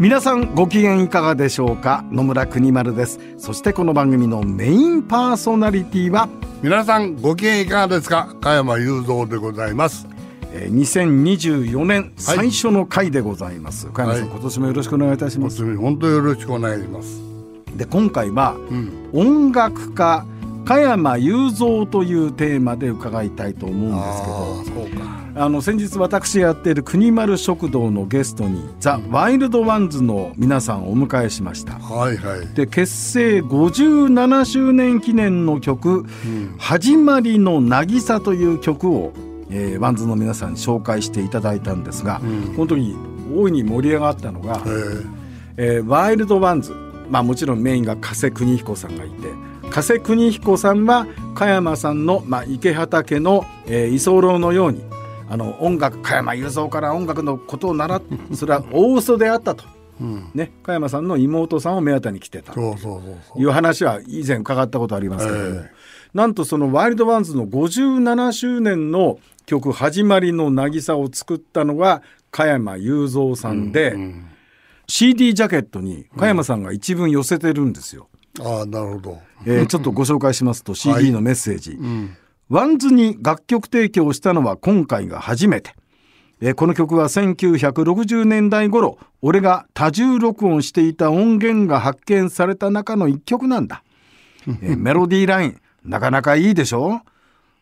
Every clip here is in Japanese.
皆さんご機嫌いかがでしょうか？野村国丸です。そしてこの番組のメインパーソナリティは皆さんご機嫌いかがですか？加山雄三でございます。えー2024年最初の回でございます、加山さん、はい。今年もよろしくお願いいたします。本当によろしくお願いします。で今回はうん。音楽家加山雄三というテーマで伺いたいと思うんですけど。そうかあの先日私がやっている国丸食堂のゲストにザ・ワイルドワンズの皆さんをお迎えしました。はいはい。で結成57周年記念の曲「始まりの渚」という曲を、えーワンズの皆さんに紹介していただいたんですが、うん。本当に大いに盛り上がったのが、えー。えーワイルドワンズ、まあ、もちろんメインが加瀬邦彦さんがいて加瀬邦彦さんは加山さんの、まあ、池畑の、えー居候のようにあの音楽加山雄三から音楽のことを習ってそれは大嘘であったと、うん。ね、加山さんの妹さんを目当てに来てた。そうそうそういう話は以前伺ったことありますけども、えなんとそのワイルドワンズの57周年の曲「始まりの渚」を作ったのが加山雄三さんで、うん CD ジャケットに加山さんが一文寄せてるんですよ。ああなるほど。えーちょっとご紹介しますと CD のメッセージ、うんワンズに楽曲提供したのは今回が初めて。えーこの曲は1960年代頃俺が多重録音していた音源が発見された中の一曲なんだ。えーメロディーラインなかなかいいでしょ？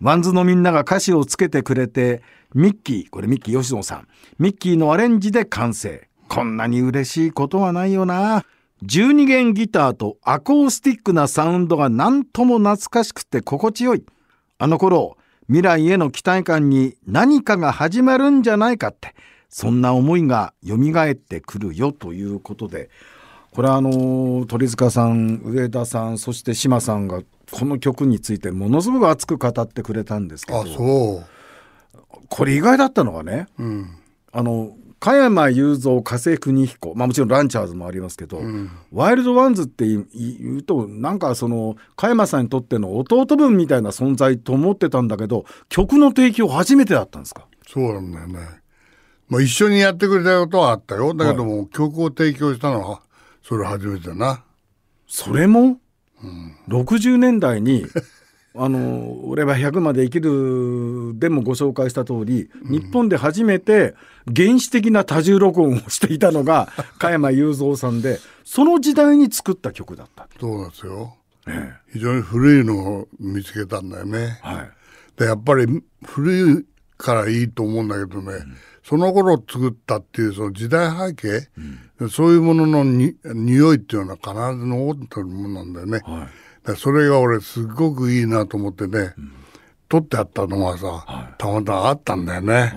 ワンズのみんなが歌詞をつけてくれてミッキーこれミッキー吉野さん。ミッキーのアレンジで完成。こんなに嬉しいことはないよな。12弦ギターとアコースティックなサウンドが何とも懐かしくて心地よいあの頃未来への期待感に何かが始まるんじゃないかってそんな思いが蘇ってくるよということでこれはあの鳥塚さん上田さんそして島さんがこの曲についてものすごく熱く語ってくれたんですけどこれ意外だったのがねううん。あの加山雄三加瀬邦彦、まあ、もちろんランチャーズもありますけど、ん。ワイルドワンズって言うとなんかその加山さんにとっての弟分みたいな存在と思ってたんだけど曲の提供初めてだったんですか？そうなんだよね。まあ一緒にやってくれたことはあったよ。だけども、曲を提供したのはそれ初めてだな。それも、60年代にあの「俺は100まで生きる」でもご紹介した通り、日本で初めて原始的な多重録音をしていたのが 加山雄三さんでその時代に作った曲だった。そうなんですよ。ね非常に古いのを見つけたんだよね。はい。でやっぱり古いからいいと思うんだけどね、その頃作ったっていうその時代背景、そういうもののに匂いっていうのは必ず残ってるものなんだよね。はい。でそれが俺すごくいいなと思ってね、撮ってあったのがさ、たまたまあったんだよね。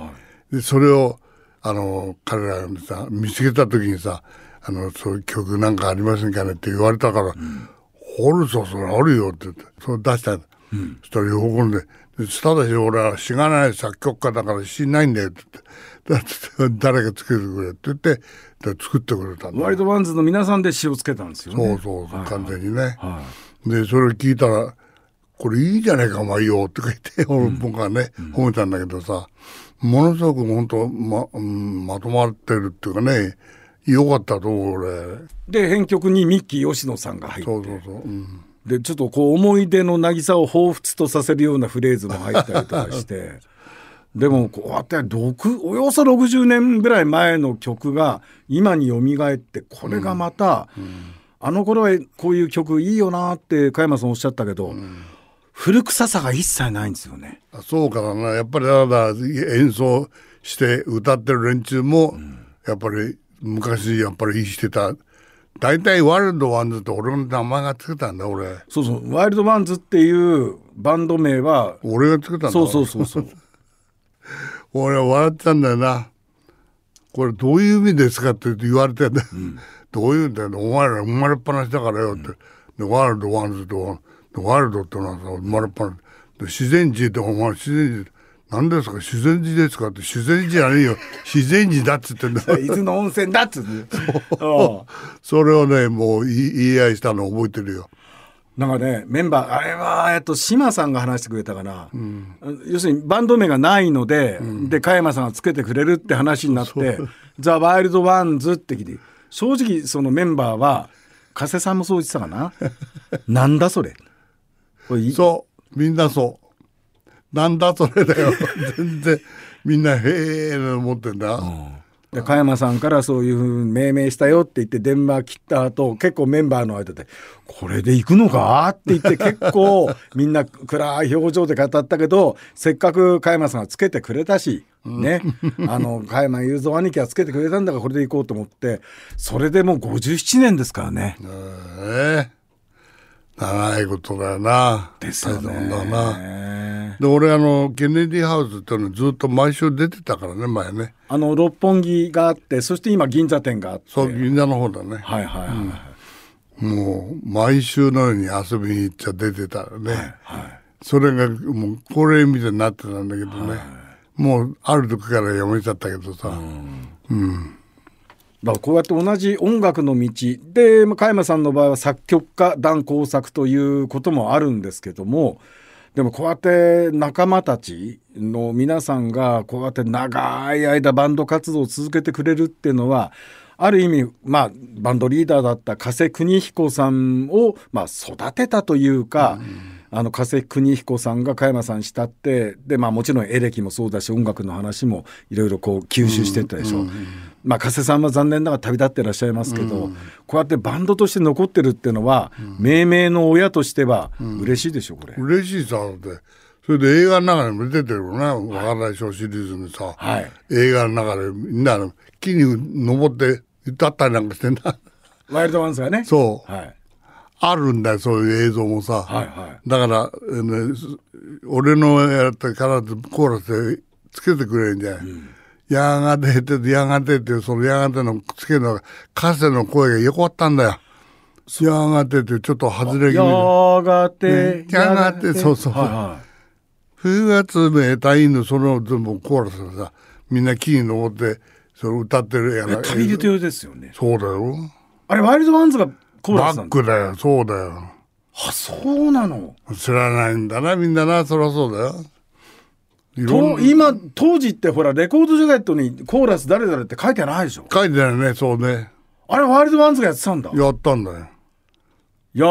でそれをあの彼らにさ見つけた時にさあのそういう曲なんかありませんかねって言われたから「掘るぞそれあるよ」って言ってそれ出した、そしたら喜んで「でただし俺はしがない作曲家だからしないんだよ」って言って誰が作ってくれって言ってで作ってくれたんだ。ワイルドワンズの皆さんで詩をつけたんですよそうね。そうそう、はい完全にね。はでそれ聞いたら「これいいじゃないかお前よ」って言って俺僕はね、褒めたんだけどさものすごく本当ま,、うん、まとまってるっていうかねよかったと思う俺。い、で編曲にミッキー吉野さんが入って。そうそうそう、うん、でちょっとこう思い出の渚を彷彿とさせるようなフレーズも入ったりとかして でもこうやって6およそ60年ぐらい前の曲が今によみがえってこれがまた、あの頃はこういう曲いいよなって加山さんおっしゃったけど、古臭さが一切ないんですよね。あそうかな。やっぱりだから演奏して歌ってる連中も、やっぱり昔やっぱりしてた。大体ワイルドワンズって俺の名前がつけたんだ俺。そうそう。ワイルドワンズっていうバンド名は俺がつけたんだ。そうそうそうそう俺は笑ってたんだよな。これどういう意味ですかって言われてね、どういうんだよ。お前ら生まれっぱなしだからよって、でワイルドワンズとでワイルドってのはさ生まれっぱなし。で自然児ってお前自然児何ですか？自然児ですかって。自然児じゃねえよ。自然児だっつってんだ 伊豆の温泉だっつって。う。ん。それをねもう言い合いしたの覚えてるよなんかねメンバーあれはえっと島さんが話してくれたかな、要するにバンド名がないので、で加山さんがつけてくれるって話になって「ザ・ワイルドワンズ」って聞いて正直そのメンバーは加瀬さんもそう言ってたかな。なんだそれ。そう。みんなそう。なんだそれだよ。全然みんなへえ思ってんだ、で加山さんからそういうふうに命名したよって言って電話切った後結構メンバーの間で「これで行くのか?」って言って結構みんな暗い表情で語ったけどせっかく加山さんがつけてくれたし、ねあの加山雄三兄貴がつけてくれたんだからこれで行こうと思ってそれでもう57年ですからね。ええ長いことだよなですよ大したもんだなね。で俺あのケネディハウスっていうのずっと毎週出てたからね前ね。あの六本木があってそして今銀座店があって。そう銀座の方だね、はいはいはい、もう毎週のように遊びに行っちゃ出てたらね、はいそれがもう恒例みたいになってたんだけどね、もうある時からやめちゃったけどさ、だからこうやって同じ音楽の道でまあ加山さんの場合は作曲家団工作ということもあるんですけどもでもこうやって仲間たちの皆さんがこうやって長い間バンド活動を続けてくれるっていうのはある意味まあバンドリーダーだった加瀬邦彦さんをまあ育てたというか、あの加瀬邦彦さんが加山さんに慕ってでまあもちろんエレキもそうだし音楽の話もいろいろこう吸収してったでしょ。まあ加瀬さんは残念ながら旅立ってらっしゃいますけど、こうやってバンドとして残ってるっていうのは、命名の親としては嬉しいでしょこれ。嬉しいさってそれで映画の中にも出てるよね「わからないショー」シリーズにさ、はい。映画の中でみんなの木に登って歌ったりなんかしてんだ。ワイルドワンズがね。そう。はい。あるんだよそういう映像もさ、はいはい。だから、えーねす俺のやったら必ずコーラスでつけてくれるんじゃない、やがてってやがてってそのやがてのつけるのがカセの声がよかったんだよ。やがてってちょっと外れ気味でやがて、ねやがてそうそう。はいはい。冬が冷たいのその全部コーラスでさみんな木に登ってそれ歌ってるやら。旅人よですよね。そうだよ。あれワイルドワンズがコーラスなんだ。バックだよそうだよあそうなの？知らないんだなみんななそりゃそうだよ今当時ってほらレコードジャケットにコーラス誰々って書いてないでしょ？書いてないねそうねあれワイルドワンズがやってたんだ。やったんだよや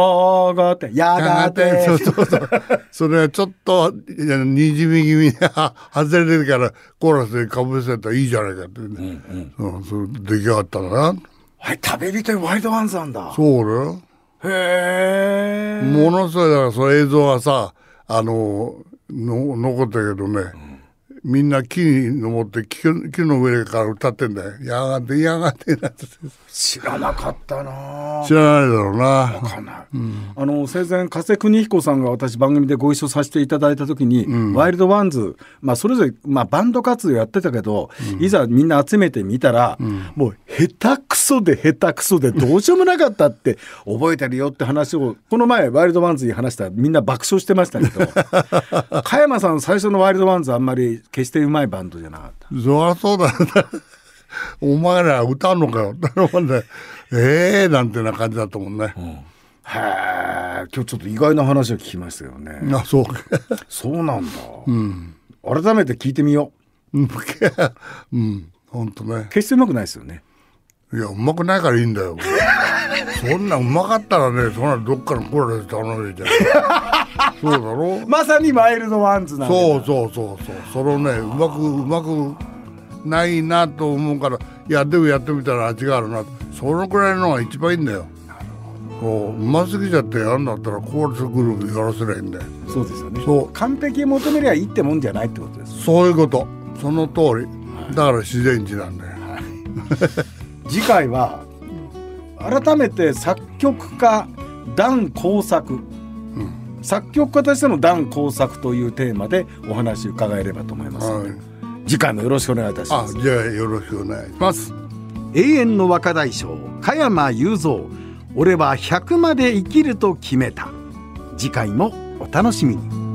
がてやがて。そうそうそうそれはちょっとにじみ気味には外れてるからコーラスでかぶせたらいいじゃないかって、ねうんそれ出来上がったんだなあれ旅人にワイルドワンズなんだ。そうだよへえ。ものすごいだからその映像はさあのの残ったけどね、みんな木に登って木木の上から歌ってんだよ「やがてやがて」なんて知らなかったな。知らないだろうな。わかんない。あの生前加瀬邦彦さんが私番組でご一緒させていただいた時に、ワイルドワンズ、まあ、それぞれ、まあ、バンド活動やってたけど、いざみんな集めてみたら、もう下手くそで下手くそでどうしようもなかったって 覚えてるよって話をこの前ワイルドワンズに話したらみんな爆笑してましたけど 加山さん最初のワイルドワンズあんまり決してうまいバンドじゃなかった。そりゃそうだよお前ら歌うのかよええー、なんてな感じだったもんね、へえ今日ちょっと意外な話を聞きましたよね。あそうそうなんだ。改めて聞いてみよう。うん 本当ね決してうまくないですよね。いやうまくないからいいんだよ。そんなうまかったらねそんなどっかのコーラス頼めじゃん。そうだろ？まさにワイルドワンズなんだ。そうそうそうそう。それをねうまくうまくないなと思うからいやでもやってみたら味があるな。そのくらいのが一番いいんだよ。そううますぎちゃってやるんだったらコーラスグループやらせりゃいいんだよ。そうですよね。そう。完璧を求めりゃいいってもんじゃないってことですそういうこと。その通り。だから自然児なんだよ次回は改めて作曲家段工作、作曲家としての段工作というテーマでお話伺えればと思いますので、はい。次回もよろしくお願いいたします。あじゃあよろしくお願いします。永遠の若大将加山雄三。俺は100まで生きると決めた。次回もお楽しみに